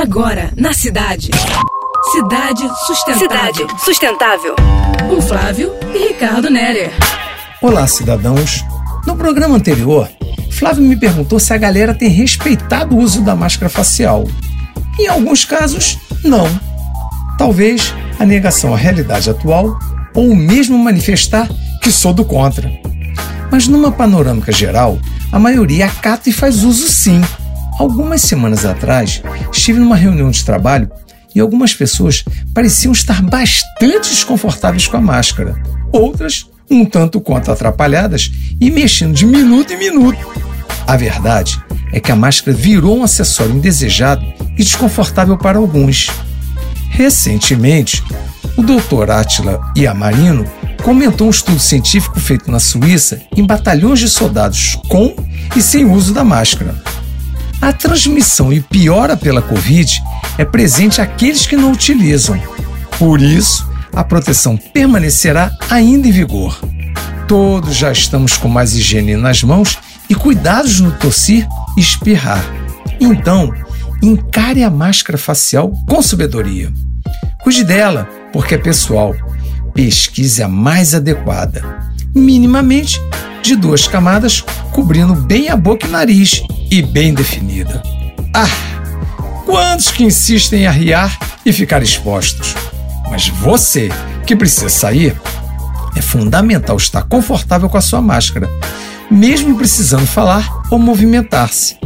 Agora, na cidade. Cidade Sustentável. Cidade Sustentável. Com Flávio e Ricardo Nerer. Olá, cidadãos. No programa anterior, Flávio me perguntou se a galera tem respeitado o uso da máscara facial. Em alguns casos, não. Talvez a negação à realidade atual ou mesmo manifestar que sou do contra. Mas numa panorâmica geral, a maioria acata e faz uso sim. Algumas semanas atrás, estive numa reunião de trabalho e algumas pessoas pareciam estar bastante desconfortáveis com a máscara. Outras, um tanto quanto atrapalhadas e mexendo de minuto em minuto. A verdade é que a máscara virou um acessório indesejado e desconfortável para alguns. Recentemente, o Dr. Attila Iamarino comentou um estudo científico feito na Suíça em batalhões de soldados com e sem uso da máscara. A transmissão e piora pela Covid é presente àqueles que não utilizam. Por isso, a proteção permanecerá ainda em vigor. Todos já estamos com mais higiene nas mãos e cuidados no tossir e espirrar. Então, encare a máscara facial com sabedoria. Cuide dela, porque é pessoal. Pesquise a mais adequada. Minimamente de duas camadas, cobrindo bem a boca e nariz e bem definida. Ah! Quantos que insistem em arriar e ficar expostos? Mas você que precisa sair, é fundamental estar confortável com a sua máscara, mesmo precisando falar ou movimentar-se.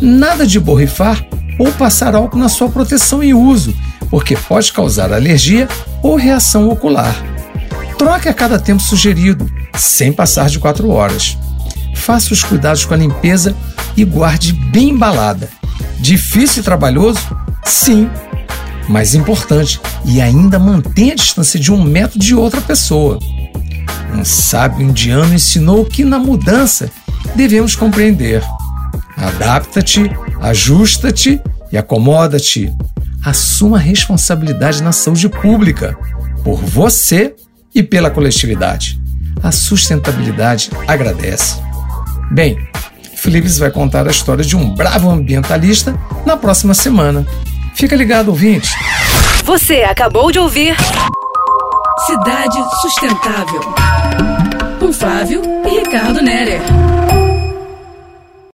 Nada de borrifar ou passar álcool na sua proteção e uso, porque pode causar alergia ou reação ocular. Troque a cada tempo sugerido, sem passar de 4 horas. Faça os cuidados com a limpeza e guarde bem embalada. Difícil e trabalhoso? Sim. Mas importante, e ainda mantenha a distância de um metro de outra pessoa. Um sábio indiano ensinou que na mudança devemos compreender. Adapta-te, ajusta-te e acomoda-te. Assuma a responsabilidade na saúde pública, por você e pela coletividade. A sustentabilidade agradece. Bem, Philips vai contar a história de um bravo ambientalista na próxima semana. Fica ligado, ouvinte. Você acabou de ouvir Cidade Sustentável. Com Flávio e Ricardo Nerer.